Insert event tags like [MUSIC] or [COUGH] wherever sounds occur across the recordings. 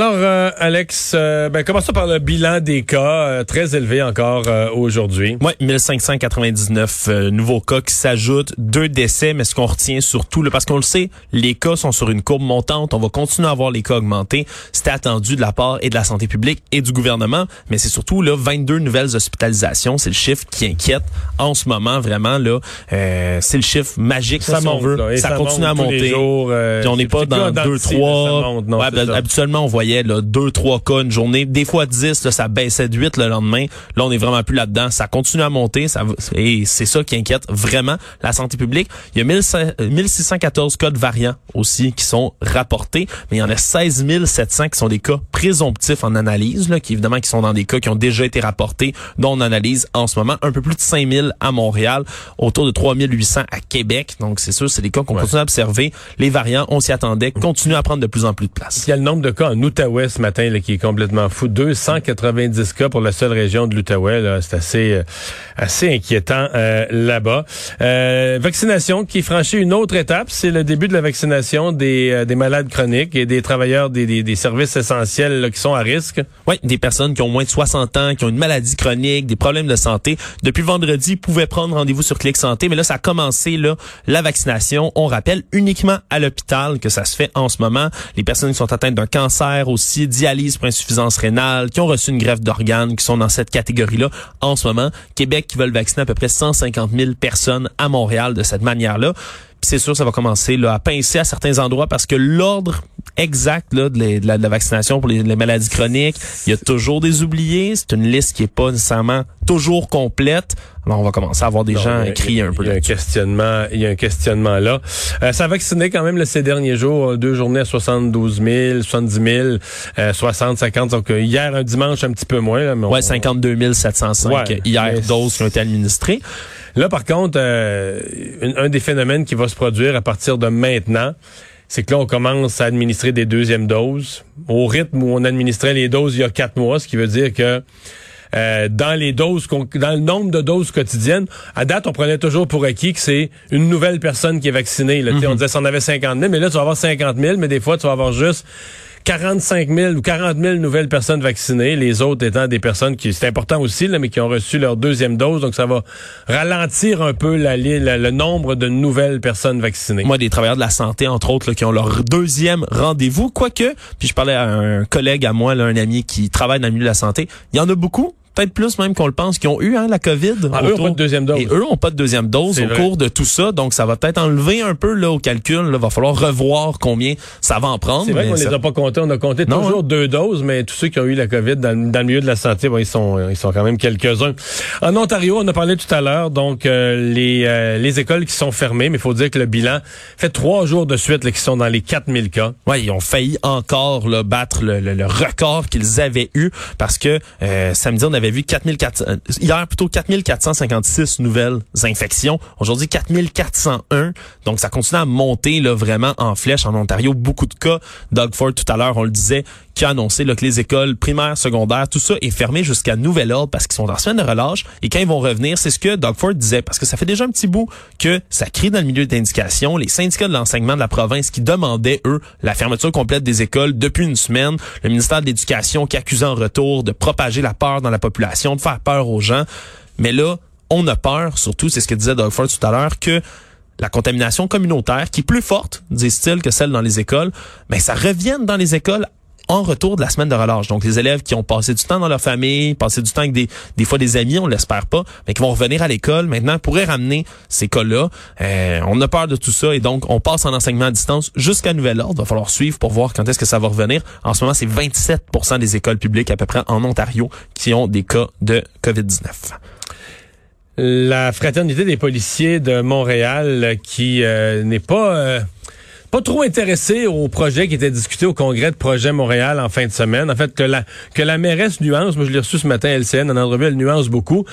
Alors, euh, Alex, euh, ben, commençons par le bilan des cas, euh, très élevé encore euh, aujourd'hui. Oui, 1599 nouveaux cas qui s'ajoutent, deux décès, mais ce qu'on retient surtout, là, parce qu'on le sait, les cas sont sur une courbe montante, on va continuer à voir les cas augmenter. C'était attendu de la part et de la santé publique et du gouvernement, mais c'est surtout là 22 nouvelles hospitalisations, c'est le chiffre qui inquiète en ce moment vraiment là. c'est le chiffre magique, ça, si monte, on veut. là, ça, ça continue monte à monter. jours, euh, Puis on n'est pas dans comme dans le deux, style, trois. ça monte. Non, Ouais, c'est ça. habituellement, on voyait là, deux, trois cas une journée, des fois 10, là, ça baissait de 8 le lendemain. Là, on est vraiment plus là-dedans. Ça continue à monter. Ça, et c'est ça qui inquiète vraiment la santé publique. Il y a 1500 euh, 1614 cas de variants aussi qui sont rapportés, mais il y en a 16 700 qui sont des cas présomptifs en analyse, là, qui évidemment qui sont dans des cas qui ont déjà été rapportés, dont on analyse en ce moment. Un peu plus de 5000 à Montréal, autour de 3800 à Québec. Donc, c'est sûr, c'est des cas qu'on Ouais. continue à observer. Les variants, on s'y attendait, continuent à prendre de plus en plus de place. Il y a le nombre de cas en Outaouais ce matin là, qui est complètement fou. 290 cas pour la seule région de l'Outaouais. C'est assez, euh, assez inquiétant euh, là-bas. Euh, vaccination qui franchit une autre étape. C'est le début de la vaccination des, des malades chroniques et des travailleurs des, des, services essentiels qui sont à risque. Oui, des personnes qui ont moins de 60 ans, qui ont une maladie chronique, des problèmes de santé. Depuis vendredi, ils pouvaient prendre rendez-vous sur Clic Santé, mais là, ça a commencé, là, la vaccination. On rappelle uniquement à l'hôpital que ça se fait en ce moment. Les personnes qui sont atteintes d'un cancer aussi, dialyse pour insuffisance rénale, qui ont reçu une greffe d'organes, qui sont dans cette catégorie-là en ce moment. Québec qui veulent vacciner à peu près 150 000 personnes à Montréal de cette manière-là. C'est sûr, ça va commencer là, à pincer à certains endroits parce que l'ordre exact là, de, la, de la- de la vaccination pour les, les maladies chroniques, il y a toujours des oubliés. C'est une liste qui est pas nécessairement toujours complète. Alors on va commencer à avoir des Non, gens crier un peu. Il y a un questionnement, il y a un questionnement là. Euh, ça a vacciné quand même là, ces derniers jours, deux journées à 72 000, 70 000, euh, 60, 50. Donc euh, hier, un dimanche, un petit peu moins. Là, mais on- Ouais, 52 705 Ouais, hier mais doses qui ont été administrées. Là, par contre, euh, un, un des phénomènes qui va se produire à partir de maintenant, c'est que là, on commence à administrer des deuxièmes doses au rythme où on administrait les doses il y a quatre mois, ce qui veut dire que euh, dans les doses, dans le nombre de doses quotidiennes, à date, on prenait toujours pour acquis que c'est une nouvelle personne qui est vaccinée. Là. On disait qu'on avait 50 000, mais là, tu vas avoir 50 000, mais des fois, tu vas avoir juste 45 000 ou 40 000 nouvelles personnes vaccinées, les autres étant des personnes qui, c'est important aussi, là, mais qui ont reçu leur deuxième dose, donc ça va ralentir un peu la, le nombre de nouvelles personnes vaccinées. Moi, des travailleurs de la santé, entre autres, là, qui ont leur deuxième rendez-vous. Quoique, puis je parlais à un collègue à moi, là, un ami qui travaille dans le milieu de la santé, il y en a beaucoup, peut-être plus même qu'on le pense, qui ont eu hein, la COVID. Ah, eux ont autour- pas de deuxième dose. Et eux ont pas de deuxième dose au vrai. cours de tout ça, donc ça va peut-être enlever un peu là au calcul. Là, va falloir revoir combien ça va en prendre. C'est vrai qu'on les ça- a pas comptés. On a compté Non, toujours hein? deux doses, mais tous ceux qui ont eu la COVID dans, le- dans le milieu de la santé, bon, ils sont ils sont quand même quelques-uns. En Ontario, on a parlé tout à l'heure, donc euh, les euh, les écoles qui sont fermées, mais il faut dire que le bilan fait trois jours de suite là, qui sont dans les 4000 cas. Ouais, ils ont failli encore là, battre le, le- le record qu'ils avaient eu parce que euh, samedi on avait vu 4400 euh, hier plutôt 4456 nouvelles infections, aujourd'hui 4401. Donc ça continue à monter là vraiment en flèche en Ontario, beaucoup de cas. Doug Ford tout à l'heure, on le disait, qui a annoncé là, que les écoles primaires, secondaires, tout ça est fermé jusqu'à nouvel ordre parce qu'ils sont en semaine de relâche. Et quand ils vont revenir, c'est ce que Doug Ford disait parce que ça fait déjà un petit bout que ça crie dans le milieu d'indication, les syndicats de l'enseignement de la province qui demandaient eux la fermeture complète des écoles depuis une semaine, le ministère de l'Éducation qui accusait en retour de propager la peur dans la population, de faire peur aux gens. Mais là, on a peur, surtout, c'est ce que disait Doug Ford tout à l'heure, que la contamination communautaire, qui est plus forte, disent-ils, que celle dans les écoles, mais ça revienne dans les écoles en retour de la semaine de relâche. Donc, les élèves qui ont passé du temps dans leur famille, passé du temps avec des, des fois des amis, on l'espère pas, mais qui vont revenir à l'école maintenant, pourraient ramener ces cas-là. Euh, on a peur de tout ça et donc, on passe en enseignement à distance jusqu'à nouvel ordre. Il va falloir suivre pour voir quand est-ce que ça va revenir. En ce moment, c'est 27% des écoles publiques à peu près en Ontario qui ont des cas de COVID-19. La fraternité des policiers de Montréal qui euh, n'est pas euh, pas trop intéressé au projet qui était discuté au congrès de Projet Montréal en fin de semaine. En fait, que la, que la mairesse nuance, moi je l'ai reçu ce matin à LCN, en entrevue, elle nuance beaucoup.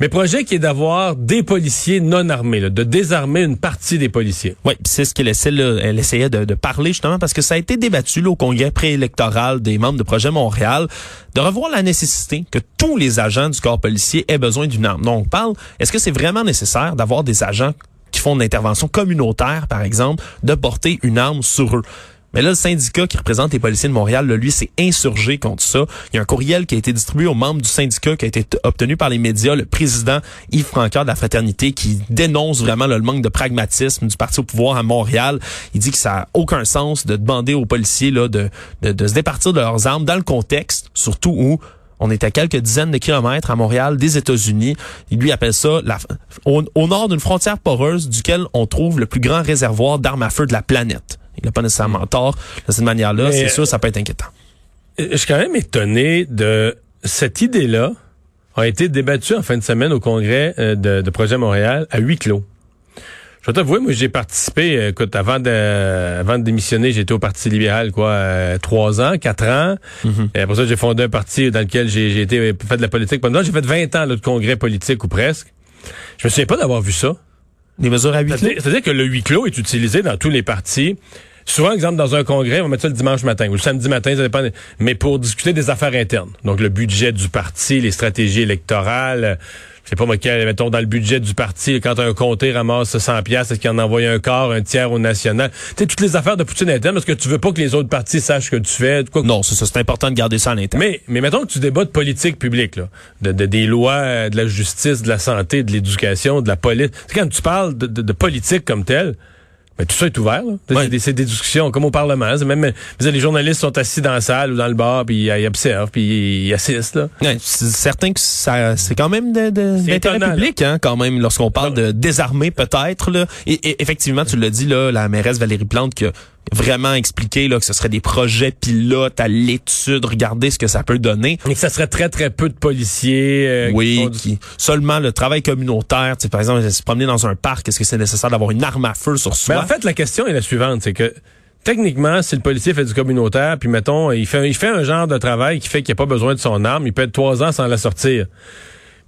Mais projet qui est d'avoir des policiers non armés, de désarmer une partie des policiers. Oui, c'est ce qu'elle essaie, elle essayait de, parler justement parce que ça a été débattu au congrès préélectoral des membres de Projet Montréal de revoir la nécessité que tous les agents du corps policier aient besoin d'une arme. Donc on parle, est-ce que c'est vraiment nécessaire d'avoir des agents qui font une intervention communautaire, par exemple, de porter une arme sur eux. Mais là, le syndicat qui représente les policiers de Montréal, lui, s'est insurgé contre ça. Il y a un courriel qui a été distribué aux membres du syndicat qui a été obtenu par les médias. Le président Yves Francoeur de la Fraternité qui dénonce vraiment le manque de pragmatisme du parti au pouvoir à Montréal. Il dit que ça n'a aucun sens de demander aux policiers là, de, de, de se départir de leurs armes dans le contexte, surtout où on est à quelques dizaines de kilomètres à Montréal des États-Unis. Il lui appelle ça la, au, nord d'une frontière poreuse duquel on trouve le plus grand réservoir d'armes à feu de la planète. Il n'a pas nécessairement tort de cette manière-là. C'est sûr, ça peut être inquiétant. Je suis quand même étonné de cette idée-là a été débattue en fin de semaine au congrès euh, de, de Projet Montréal à huis clos. Je vais t'avouer, moi, j'ai participé, euh, écoute, avant de, avant de démissionner, j'étais au Parti libéral, quoi, euh, trois ans, quatre ans. Mhm. Et après ça, j'ai fondé un parti dans lequel j'ai été euh, fait de la politique pendant. J'ai fait 20 ans de congrès politique ou presque. Je me souviens pas d'avoir vu ça. Des mesures à huis clos? C'est-à-dire que le huis clos est utilisé dans tous les partis. Souvent, exemple, dans un congrès, on va mettre ça le dimanche matin ou le samedi matin, ça dépend. Mais pour discuter des affaires internes. Donc, le budget du parti, les stratégies électorales, c'est pas moi, mettons, dans le budget du parti, quand un comté ramasse 100 pièces est-ce qu'il en envoie un quart, un tiers au national? Tu sais, toutes les affaires de Poutine interne, parce que tu veux pas que les autres partis sachent ce que tu fais. Quoi non, c'est ça, c'est important de garder ça en interne. Mais, mais mettons que tu débats de politique publique, là, de, des lois, de la justice, de la santé, de l'éducation, de la police. quand tu parles de, de politique comme telle, mais tout ça est ouvert. C'est des, discussions comme au Parlement. Même les journalistes sont assis dans la salle ou dans le bar, puis ils, observent, puis ils assistent. c'est certain que ça, c'est quand même d'intérêt public, hein, quand même, lorsqu'on parle de désarmer peut-être. Et, et, effectivement, tu l'as dit, là, la mairesse Valérie Plante, que vraiment expliquer là, que ce serait des projets pilotes à l'étude, regarder ce que ça peut donner. Et que ça serait très, très peu de policiers. Euh, oui, qui, seulement le travail communautaire. Par exemple, se promener dans un parc, est-ce que c'est nécessaire d'avoir une arme à feu sur soi? Mais en fait, la question est la suivante, c'est que techniquement, si le policier fait du communautaire, puis mettons, il fait, il fait un genre de travail qui fait qu'il n'a pas besoin de son arme, il peut être trois ans sans la sortir.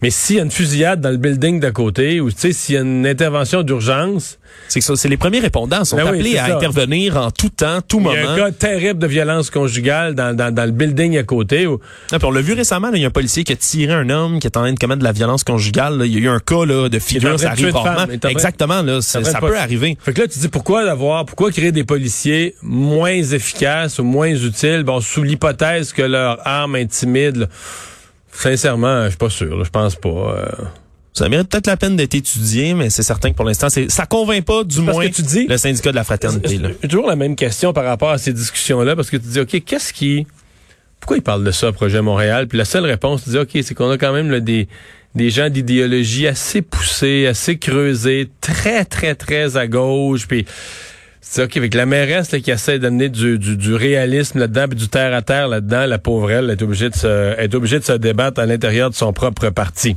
Mais s'il y a une fusillade dans le building d'à côté, ou tu sais, s'il y a une intervention d'urgence, c'est que c'est les premiers répondants sont ben appelés à intervenir en tout temps, tout moment. Il y a un cas terrible de violence conjugale dans, dans, dans le building à côté. Où... Ah, on l'a vu récemment, il y a un policier qui a tiré un homme qui est en train de commettre de la violence conjugale. Il y a eu un cas là, de figure, ça arrive rarement. Exactement, là, ça, peut arriver. Fait que là, tu dis pourquoi d'avoir, pourquoi créer des policiers moins efficaces ou moins utiles, bon, sous l'hypothèse que leur arme intimide. Sincèrement, je suis pas sûr. je pense pas. Euh. Ça mérite peut-être la peine d'être étudié, mais c'est certain que pour l'instant, ça convainc pas du moins que tu dis, le syndicat de la fraternité. J'ai toujours la même question par rapport à ces discussions-là, parce que tu dis, OK, qu'est-ce qui... Pourquoi ils parlent de ça, Projet Montréal? Puis la seule réponse, tu dis, OK, c'est qu'on a quand même des, des gens d'idéologie assez poussés, assez creusés, très, très, très à gauche, puis c'est OK, avec la mairesse qui essaie d'amener du, du, réalisme là-dedans, du terre à terre là-dedans, la pauvre elle est obligée de se, est obligée de se débattre à l'intérieur de son propre parti.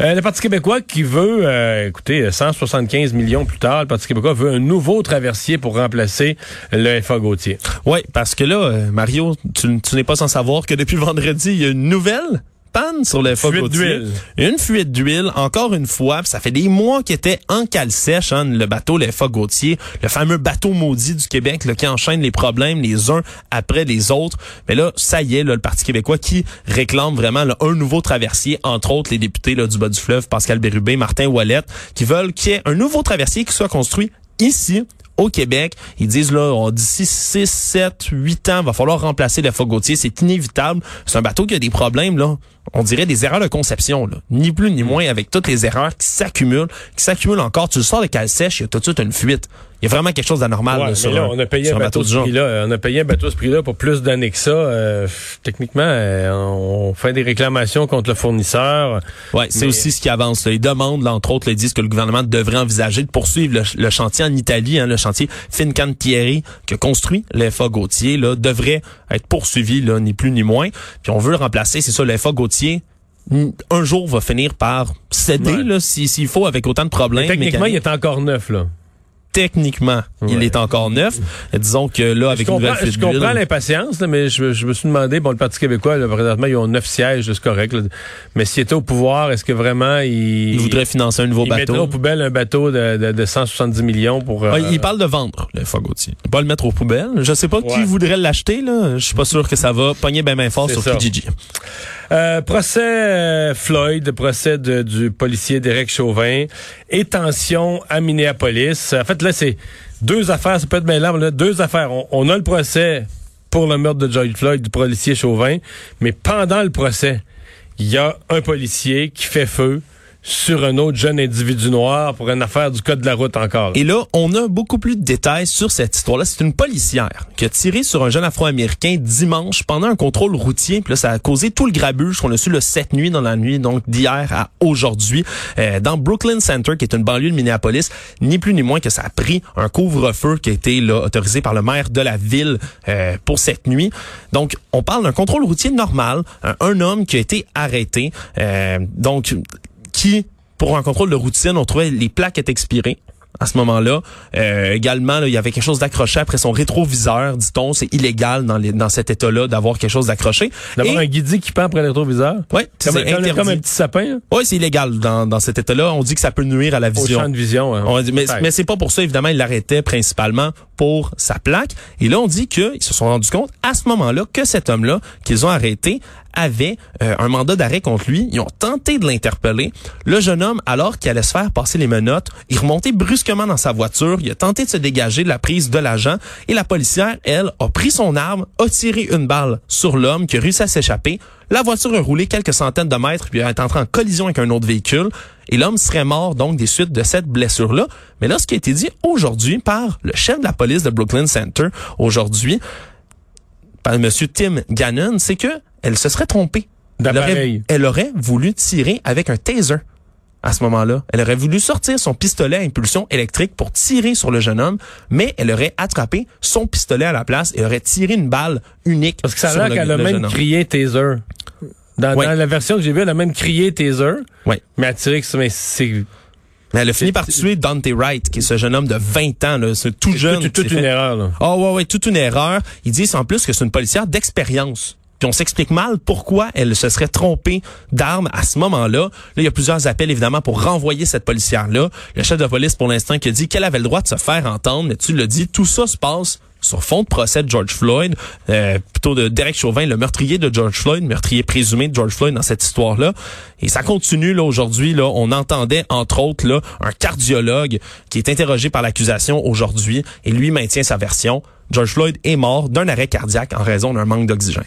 Euh, le Parti québécois qui veut, euh, écoutez, 175 millions plus tard, le Parti québécois veut un nouveau traversier pour remplacer le FA Gauthier. Oui, parce que là, euh, Mario, tu, tu n'es pas sans savoir que depuis [LAUGHS] vendredi, il y a une nouvelle panne sur le fuite d'huile. Une fuite d'huile, encore une fois. Ça fait des mois qu'il était en cale sèche, hein, le bateau le Gautier, le fameux bateau maudit du Québec là, qui enchaîne les problèmes les uns après les autres. Mais là, ça y est, là, le Parti québécois qui réclame vraiment un nouveau traversier, entre autres les députés là, du bas du fleuve, Pascal Bérubé, Martin Ouellet, qui veulent qu'il y ait un nouveau traversier qui soit construit ici au Québec. Ils disent là, d'ici 6, 7, 8 ans, va falloir remplacer le Gautier. C'est inévitable. C'est un bateau qui a des problèmes, là. On dirait des erreurs de conception, là. Ni plus ni moins avec toutes les erreurs qui s'accumulent, qui s'accumulent encore. Tu le sors de cale sèche, il y a tout de suite une fuite. Il y a vraiment quelque chose d'anormal sur, on a payé un bateau, ce prix-là. On a payé un bateau ce prix-là pour plus d'années que ça. Euh, techniquement, euh, on fait des réclamations contre le fournisseur. Ouais, c'est aussi ce qui avance. Là. Ils demandent, là, entre autres, ils disent que le gouvernement devrait envisager de poursuivre le, chantier en Italie, hein, le chantier Fincantieri que construit l'EFA Gautier, là, devrait être poursuivi, là, ni plus ni moins. Puis on veut le remplacer, c'est ça, l'EFA Un jour va finir par céder là s'il faut avec autant de problèmes. techniquement, il est encore neuf là. techniquement, il est encore neuf. Disons que là, avec je une nouvelle fuite je comprends l'impatience, là, mais je, je me suis demandé, bon, le Parti québécois, là, présentement, ils ont neuf sièges, c'est correct. là. Mais s'ils étaient au pouvoir, est-ce que vraiment ils, il voudrait financer un nouveau mettraient bateau? aux poubelles un bateau de, de, de 170 millions pour... euh, Ouais, il parle de vendre le Fagottier. Pas le mettre aux poubelles? Je sais pas qui voudrait l'acheter là. Je suis pas sûr que ça va pogner ben ben fort sur ça. Kijiji. Euh, procès euh, Floyd, procès du policier Derek Chauvin et tension à Minneapolis. En fait, là, c'est deux affaires, ça peut être mais là, deux affaires. On, on a le procès pour le meurtre de George Floyd du policier Chauvin, mais pendant le procès, il y a un policier qui fait feu sur un autre jeune individu noir pour une affaire du code de la route encore. Et là, on a beaucoup plus de détails sur cette histoire-là. C'est une policière qui a tiré sur un jeune Afro-Américain dimanche pendant un contrôle routier. Puis là, ça a causé tout le grabuge qu'on a su le 7 nuit dans la nuit, donc d'hier à aujourd'hui, euh, dans Brooklyn Center, qui est une banlieue de Minneapolis. Ni plus ni moins que ça a pris un couvre-feu qui a été autorisé par le maire de la ville euh, pour cette nuit. Donc, on parle d'un contrôle routier normal. Un, un homme qui a été arrêté. euh, donc, qui, pour un contrôle de routine, on trouvait les plaques étaient expirées à ce moment-là. Euh, également, là, il y avait quelque chose d'accroché après son rétroviseur, dit-on. C'est illégal dans, les, dans cet état-là d'avoir quelque chose d'accroché. D'avoir Et- un guidé qui pend après le rétroviseur? Comme, c'est comme- comme un petit sapin hein, Ouais, c'est illégal dans, dans cet état-là. On dit que ça peut nuire à la au vision. champ de vision. hein. On dit, mais Ouais. mais c'est pas pour ça, évidemment, il l'arrêtait principalement pour sa plaque. Et là, on dit qu'ils se sont rendus compte à ce moment-là que cet homme-là qu'ils ont arrêté avait euh, un mandat d'arrêt contre lui. Ils ont tenté de l'interpeller. Le jeune homme, alors qu'il allait se faire passer les menottes, il remontait brusquement dans sa voiture. Il a tenté de se dégager de la prise de l'agent. Et la policière, elle, a pris son arme, a tiré une balle sur l'homme qui a réussi à s'échapper. La voiture a roulé quelques centaines de mètres puis est entrée en collision avec un autre véhicule. Et l'homme serait mort donc des suites de cette blessure-là. Mais là, ce qui a été dit aujourd'hui par le chef de la police de Brooklyn Center aujourd'hui, par M. Tim Gannon, c'est que elle se serait trompée. Elle aurait, elle aurait voulu tirer avec un taser à ce moment-là. Elle aurait voulu sortir son pistolet à impulsion électrique pour tirer sur le jeune homme, mais elle aurait attrapé son pistolet à la place et aurait tiré une balle unique Parce que ça a l'air le, qu'elle a même crié taser. Dans, Ouais. dans la version que j'ai vue, elle a même crié taser. Ouais. Mais elle a tiré que ça- mais c'est Mais elle a fini par tuer Dante Wright, qui est ce jeune homme de 20 ans, là, c'est tout jeune. toute, toute qui s'est une fait- erreur. Là. Ah ouais, ouais, toute une erreur. Ils disent en plus que c'est une policière d'expérience. Puis on s'explique mal pourquoi elle se serait trompée d'arme à ce moment-là. Là, il y a plusieurs appels évidemment pour renvoyer cette policière-là. Le chef de police pour l'instant qui a dit qu'elle avait le droit de se faire entendre, mais tu l'as dit, tout ça se passe sur fond de procès de George Floyd, euh, plutôt de Derek Chauvin, le meurtrier de George Floyd, meurtrier présumé de George Floyd dans cette histoire-là. Et ça continue là aujourd'hui. Là, on entendait entre autres là un cardiologue qui est interrogé par l'accusation aujourd'hui et lui maintient sa version. George Floyd est mort d'un arrêt cardiaque en raison d'un manque d'oxygène.